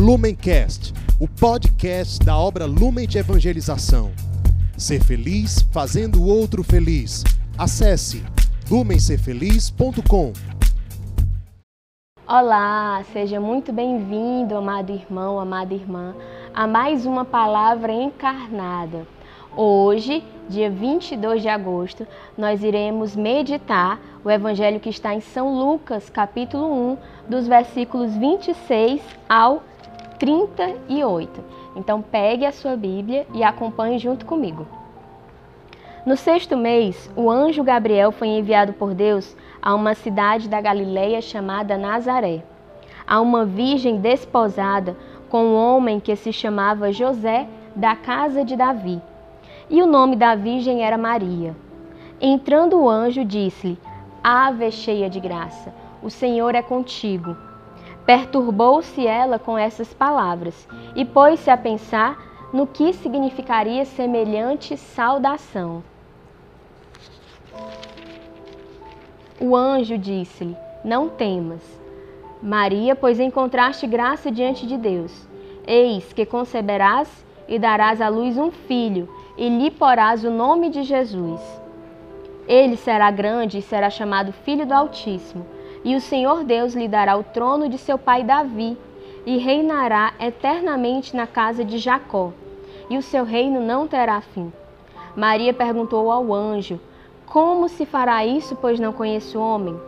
Lumencast, o podcast da obra Lumen de Evangelização. Ser feliz fazendo o outro feliz. Acesse lumencerfeliz.com. Olá, seja muito bem-vindo, amado irmão, amada irmã, a mais uma palavra encarnada. Hoje, dia 22 de agosto, nós iremos meditar o evangelho que está em São Lucas, capítulo 1, dos versículos 26 ao 38. Então, pegue a sua Bíblia e acompanhe junto comigo. No sexto mês, o anjo Gabriel foi enviado por Deus a uma cidade da Galileia chamada Nazaré, a uma virgem desposada com um homem que se chamava José, da casa de Davi e o nome da virgem era Maria. Entrando o anjo, disse-lhe: Ave cheia de graça, o Senhor é contigo. Perturbou-se ela com essas palavras e pôs-se a pensar no que significaria semelhante saudação. O anjo disse-lhe: Não temas, Maria, pois encontraste graça diante de Deus. Eis que conceberás e darás à luz um filho e lhe porás o nome de Jesus. Ele será grande e será chamado Filho do Altíssimo, e o Senhor Deus lhe dará o trono de seu pai Davi, e reinará eternamente na casa de Jacó, e o seu reino não terá fim. Maria perguntou ao anjo: Como se fará isso, pois não conheço homem?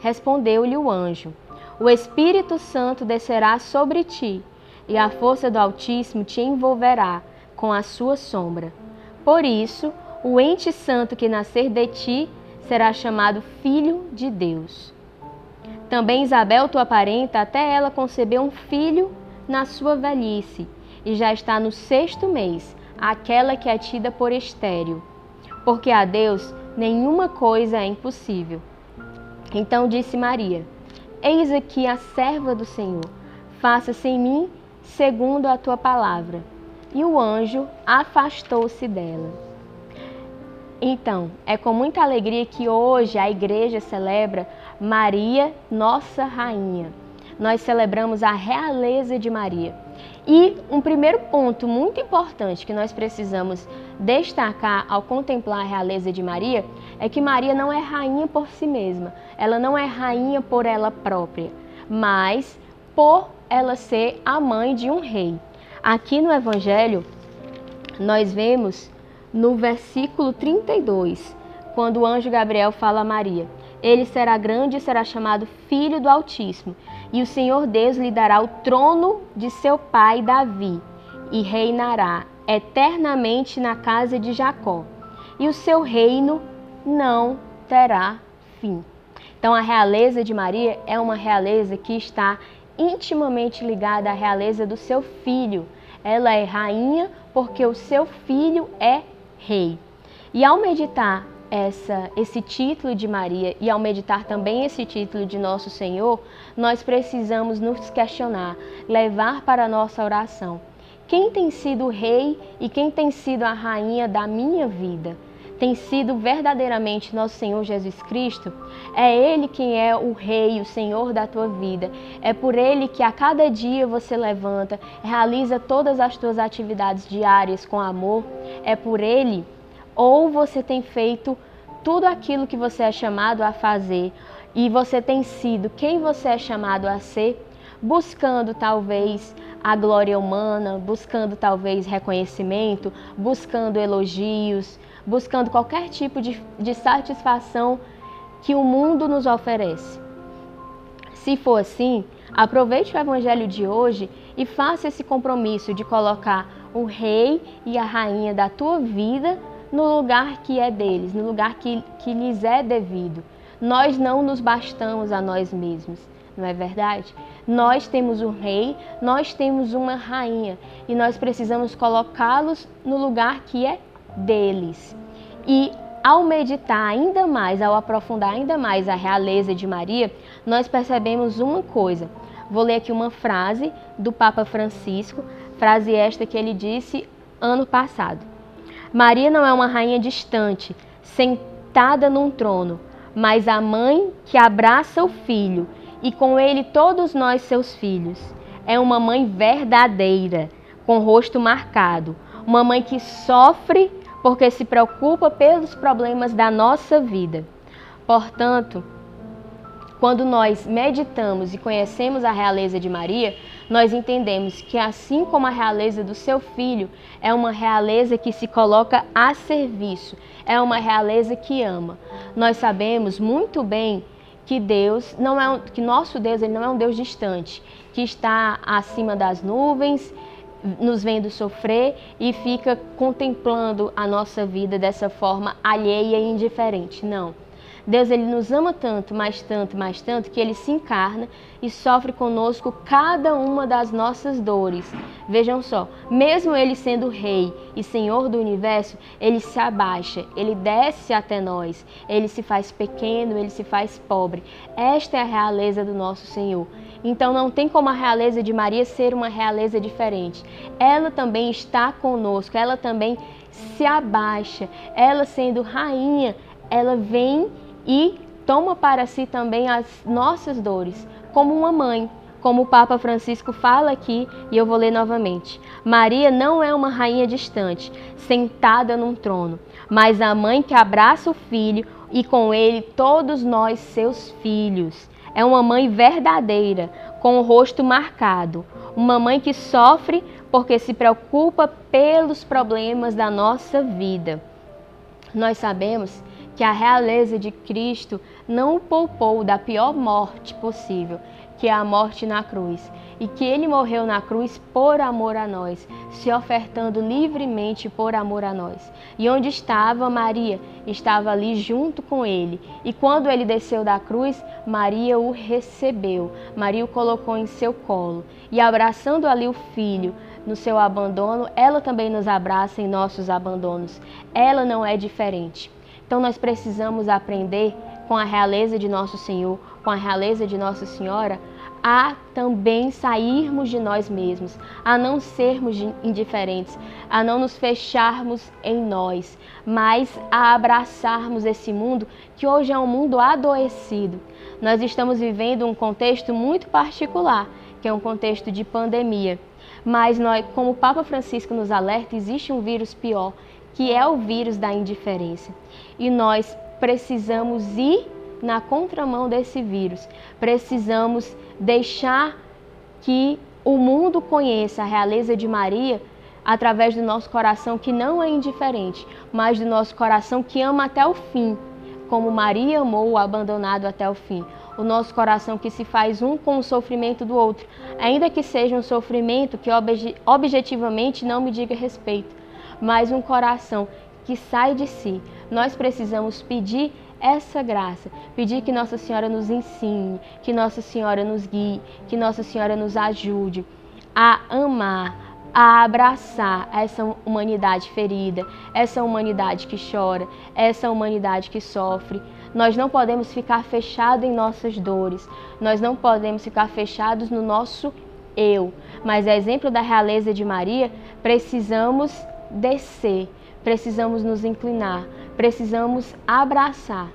Respondeu-lhe o anjo: O Espírito Santo descerá sobre ti, e a força do Altíssimo te envolverá com a sua sombra. Por isso, o ente santo que nascer de ti será chamado Filho de Deus. Também Isabel, tua parenta, até ela concebeu um filho na sua velhice, e já está no sexto mês, aquela que é tida por estéril. Porque a Deus nenhuma coisa é impossível. Então disse Maria: Eis aqui a serva do Senhor, faça-se em mim segundo a tua palavra e o anjo afastou-se dela. Então, é com muita alegria que hoje a igreja celebra Maria, nossa rainha. Nós celebramos a realeza de Maria. E um primeiro ponto muito importante que nós precisamos destacar ao contemplar a realeza de Maria é que Maria não é rainha por si mesma, ela não é rainha por ela própria, mas por ela ser a mãe de um rei. Aqui no Evangelho, nós vemos no versículo 32, quando o anjo Gabriel fala a Maria: Ele será grande e será chamado Filho do Altíssimo, e o Senhor Deus lhe dará o trono de seu pai Davi, e reinará eternamente na casa de Jacó, e o seu reino não terá fim. Então, a realeza de Maria é uma realeza que está intimamente ligada à realeza do seu filho. Ela é rainha porque o seu filho é rei. E ao meditar essa, esse título de Maria e ao meditar também esse título de Nosso Senhor, nós precisamos nos questionar, levar para a nossa oração. Quem tem sido o rei e quem tem sido a rainha da minha vida? tem sido verdadeiramente nosso Senhor Jesus Cristo, é Ele quem é o Rei, o Senhor da tua vida. É por Ele que a cada dia você levanta, realiza todas as tuas atividades diárias com amor. É por Ele. Ou você tem feito tudo aquilo que você é chamado a fazer e você tem sido quem você é chamado a ser, buscando talvez a glória humana, buscando talvez reconhecimento, buscando elogios, buscando qualquer tipo de, de satisfação que o mundo nos oferece. Se for assim, aproveite o evangelho de hoje e faça esse compromisso de colocar o rei e a rainha da tua vida no lugar que é deles, no lugar que, que lhes é devido. Nós não nos bastamos a nós mesmos, não é verdade? Nós temos um rei, nós temos uma rainha e nós precisamos colocá-los no lugar que é deles. E ao meditar ainda mais, ao aprofundar ainda mais a realeza de Maria, nós percebemos uma coisa. Vou ler aqui uma frase do Papa Francisco, frase esta que ele disse ano passado. Maria não é uma rainha distante, sentada num trono, mas a mãe que abraça o filho e com ele todos nós seus filhos. é uma mãe verdadeira, com rosto marcado, uma mãe que sofre porque se preocupa pelos problemas da nossa vida. Portanto, quando nós meditamos e conhecemos a realeza de Maria, nós entendemos que, assim como a realeza do seu filho é uma realeza que se coloca a serviço, é uma realeza que ama. Nós sabemos muito bem que Deus não é que nosso Deus ele não é um Deus distante, que está acima das nuvens, nos vendo sofrer e fica contemplando a nossa vida dessa forma alheia e indiferente. Não. Deus ele nos ama tanto, mais tanto, mais tanto, que ele se encarna e sofre conosco cada uma das nossas dores. Vejam só, mesmo ele sendo rei e senhor do universo, ele se abaixa, ele desce até nós, ele se faz pequeno, ele se faz pobre. Esta é a realeza do nosso Senhor. Então não tem como a realeza de Maria ser uma realeza diferente. Ela também está conosco, ela também se abaixa. Ela sendo rainha, ela vem e toma para si também as nossas dores, como uma mãe, como o Papa Francisco fala aqui, e eu vou ler novamente. Maria não é uma rainha distante, sentada num trono, mas a mãe que abraça o filho e com ele todos nós, seus filhos. É uma mãe verdadeira, com o rosto marcado, uma mãe que sofre porque se preocupa pelos problemas da nossa vida. Nós sabemos que a realeza de Cristo não o poupou da pior morte possível, que é a morte na cruz, e que ele morreu na cruz por amor a nós, se ofertando livremente por amor a nós. E onde estava Maria? Estava ali junto com ele. E quando ele desceu da cruz, Maria o recebeu, Maria o colocou em seu colo, e abraçando ali o filho, no seu abandono, ela também nos abraça em nossos abandonos. Ela não é diferente. Então nós precisamos aprender com a realeza de nosso Senhor, com a realeza de Nossa Senhora, a também sairmos de nós mesmos, a não sermos indiferentes, a não nos fecharmos em nós, mas a abraçarmos esse mundo que hoje é um mundo adoecido. Nós estamos vivendo um contexto muito particular, que é um contexto de pandemia. Mas nós, como o Papa Francisco nos alerta, existe um vírus pior, que é o vírus da indiferença. E nós precisamos ir na contramão desse vírus. Precisamos deixar que o mundo conheça a realeza de Maria através do nosso coração que não é indiferente, mas do nosso coração que ama até o fim, como Maria amou o abandonado até o fim. O nosso coração que se faz um com o sofrimento do outro, ainda que seja um sofrimento que objetivamente não me diga respeito, mas um coração que sai de si. Nós precisamos pedir essa graça, pedir que Nossa Senhora nos ensine, que Nossa Senhora nos guie, que Nossa Senhora nos ajude a amar, a abraçar essa humanidade ferida, essa humanidade que chora, essa humanidade que sofre. Nós não podemos ficar fechados em nossas dores, nós não podemos ficar fechados no nosso eu, mas a exemplo da realeza de Maria, precisamos descer, precisamos nos inclinar, precisamos abraçar.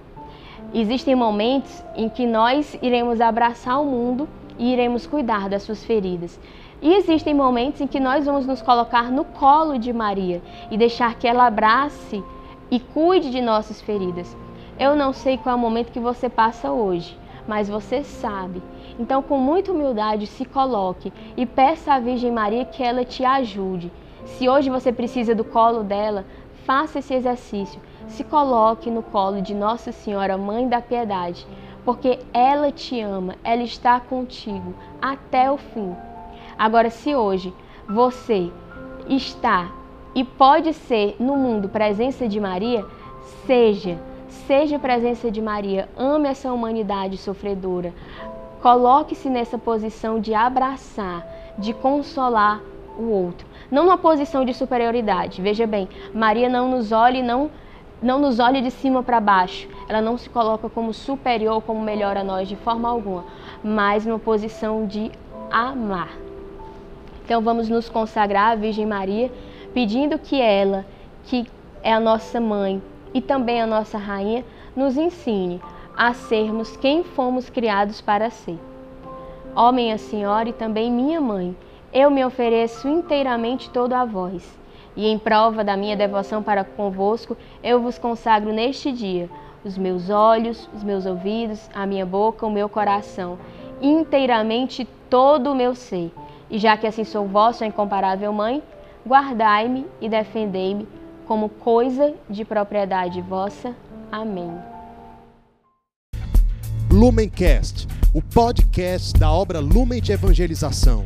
Existem momentos em que nós iremos abraçar o mundo e iremos cuidar das suas feridas. E existem momentos em que nós vamos nos colocar no colo de Maria e deixar que ela abrace e cuide de nossas feridas. Eu não sei qual é o momento que você passa hoje, mas você sabe. Então, com muita humildade, se coloque e peça à Virgem Maria que ela te ajude. Se hoje você precisa do colo dela, faça esse exercício. Se coloque no colo de Nossa Senhora, Mãe da Piedade, porque ela te ama, ela está contigo até o fim. Agora, se hoje você está e pode ser no mundo presença de Maria, seja, seja presença de Maria, ame essa humanidade sofredora. Coloque-se nessa posição de abraçar, de consolar o outro não numa posição de superioridade. Veja bem, Maria não nos olha e não não nos olha de cima para baixo. Ela não se coloca como superior, como melhor a nós de forma alguma, mas numa posição de amar. Então vamos nos consagrar à Virgem Maria, pedindo que ela, que é a nossa mãe e também a nossa rainha, nos ensine a sermos quem fomos criados para ser. Ó minha senhora e também minha mãe, eu me ofereço inteiramente todo a vós. E em prova da minha devoção para convosco, eu vos consagro neste dia os meus olhos, os meus ouvidos, a minha boca, o meu coração, inteiramente todo o meu ser. E já que assim sou vossa incomparável mãe, guardai-me e defendei-me como coisa de propriedade vossa. Amém. Lumencast, o podcast da obra Lumen de Evangelização.